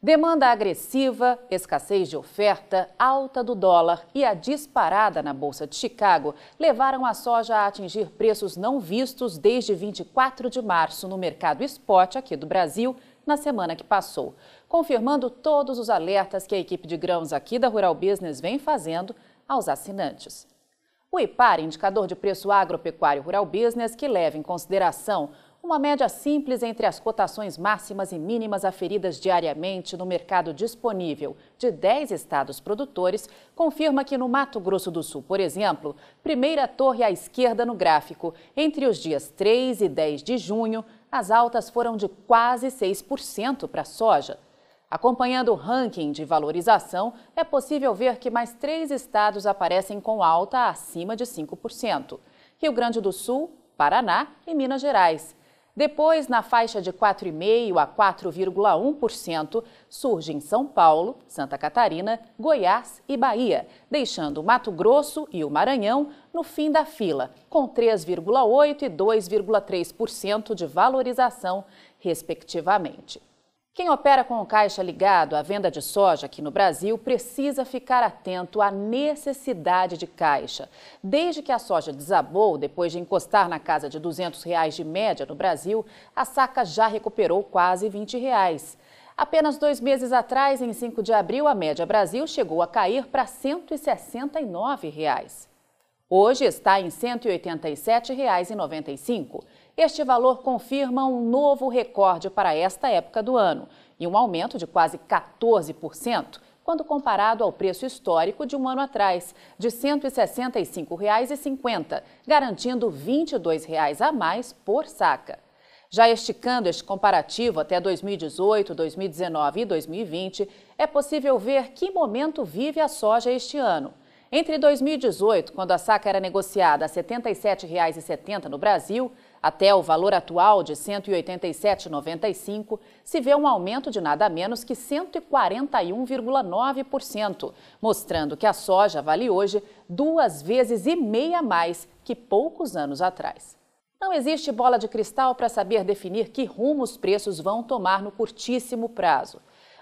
Demanda agressiva, escassez de oferta, alta do dólar e a disparada na Bolsa de Chicago levaram a soja a atingir preços não vistos desde 24 de março no mercado spot aqui do Brasil na semana que passou, confirmando todos os alertas que a equipe de grãos aqui da Rural Business vem fazendo aos assinantes. O IPAR, indicador de preço agropecuário Rural Business, que leva em consideração uma média simples entre as cotações máximas e mínimas aferidas diariamente no mercado disponível de 10 estados produtores confirma que no Mato Grosso do Sul, por exemplo, primeira torre à esquerda no gráfico, entre os dias 3 e 10 de junho, as altas foram de quase 6% para a soja. Acompanhando o ranking de valorização, é possível ver que mais três estados aparecem com alta acima de 5%: Rio Grande do Sul, Paraná e Minas Gerais. Depois, na faixa de 4,5% a 4,1%, surgem São Paulo, Santa Catarina, Goiás e Bahia, deixando Mato Grosso e o Maranhão no fim da fila, com 3,8% e 2,3% de valorização, respectivamente. Quem opera com o caixa ligado à venda de soja aqui no Brasil precisa ficar atento à necessidade de caixa. Desde que a soja desabou, depois de encostar na casa de 200 reais de média no Brasil, a saca já recuperou quase 20 reais. Apenas dois meses atrás, em 5 de abril, a média Brasil chegou a cair para 169 reais. Hoje está em R$ 187,95. Este valor confirma um novo recorde para esta época do ano e um aumento de quase 14% quando comparado ao preço histórico de um ano atrás, de R$ 165,50, garantindo R$ 22,00 a mais por saca. Já esticando este comparativo até 2018, 2019 e 2020, é possível ver que momento vive a soja este ano. Entre 2018, quando a saca era negociada a R$ 77,70 no Brasil, até o valor atual de R$ 187,95, se vê um aumento de nada menos que 141,9%, mostrando que a soja vale hoje duas vezes e meia mais que poucos anos atrás. Não existe bola de cristal para saber definir que rumo os preços vão tomar no curtíssimo prazo.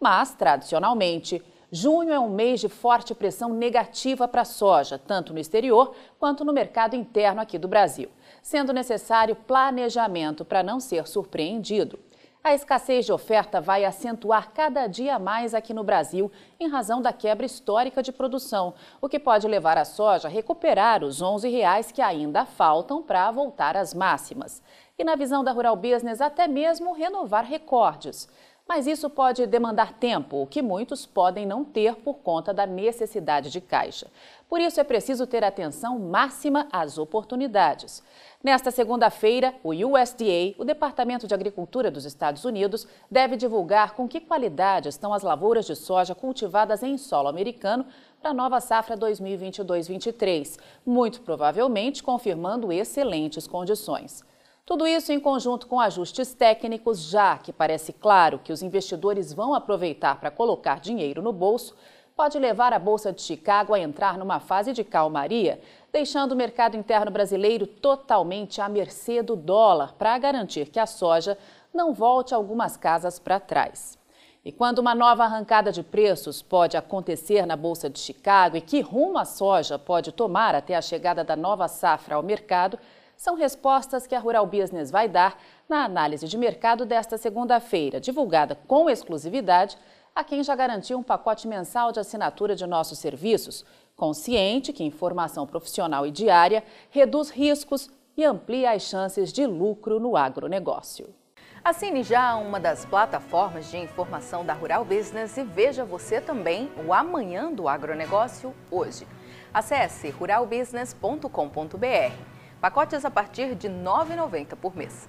Mas, tradicionalmente, Junho é um mês de forte pressão negativa para a soja, tanto no exterior quanto no mercado interno aqui do Brasil, sendo necessário planejamento para não ser surpreendido. A escassez de oferta vai acentuar cada dia mais aqui no Brasil em razão da quebra histórica de produção, o que pode levar a soja a recuperar os 11 reais que ainda faltam para voltar às máximas. E na visão da Rural Business, até mesmo renovar recordes. Mas isso pode demandar tempo, o que muitos podem não ter por conta da necessidade de caixa. Por isso é preciso ter atenção máxima às oportunidades. Nesta segunda-feira, o USDA, o Departamento de Agricultura dos Estados Unidos, deve divulgar com que qualidade estão as lavouras de soja cultivadas em solo americano para a nova safra 2022-23, muito provavelmente confirmando excelentes condições. Tudo isso em conjunto com ajustes técnicos, já que parece claro que os investidores vão aproveitar para colocar dinheiro no bolso, pode levar a Bolsa de Chicago a entrar numa fase de calmaria, deixando o mercado interno brasileiro totalmente à mercê do dólar para garantir que a soja não volte algumas casas para trás. E quando uma nova arrancada de preços pode acontecer na Bolsa de Chicago e que rumo a soja pode tomar até a chegada da nova safra ao mercado, são respostas que a Rural Business vai dar na análise de mercado desta segunda-feira, divulgada com exclusividade a quem já garantiu um pacote mensal de assinatura de nossos serviços, consciente que informação profissional e diária reduz riscos e amplia as chances de lucro no agronegócio. Assine já uma das plataformas de informação da Rural Business e veja você também o Amanhã do Agronegócio hoje. Acesse ruralbusiness.com.br. Pacotes a partir de R$ 9,90 por mês.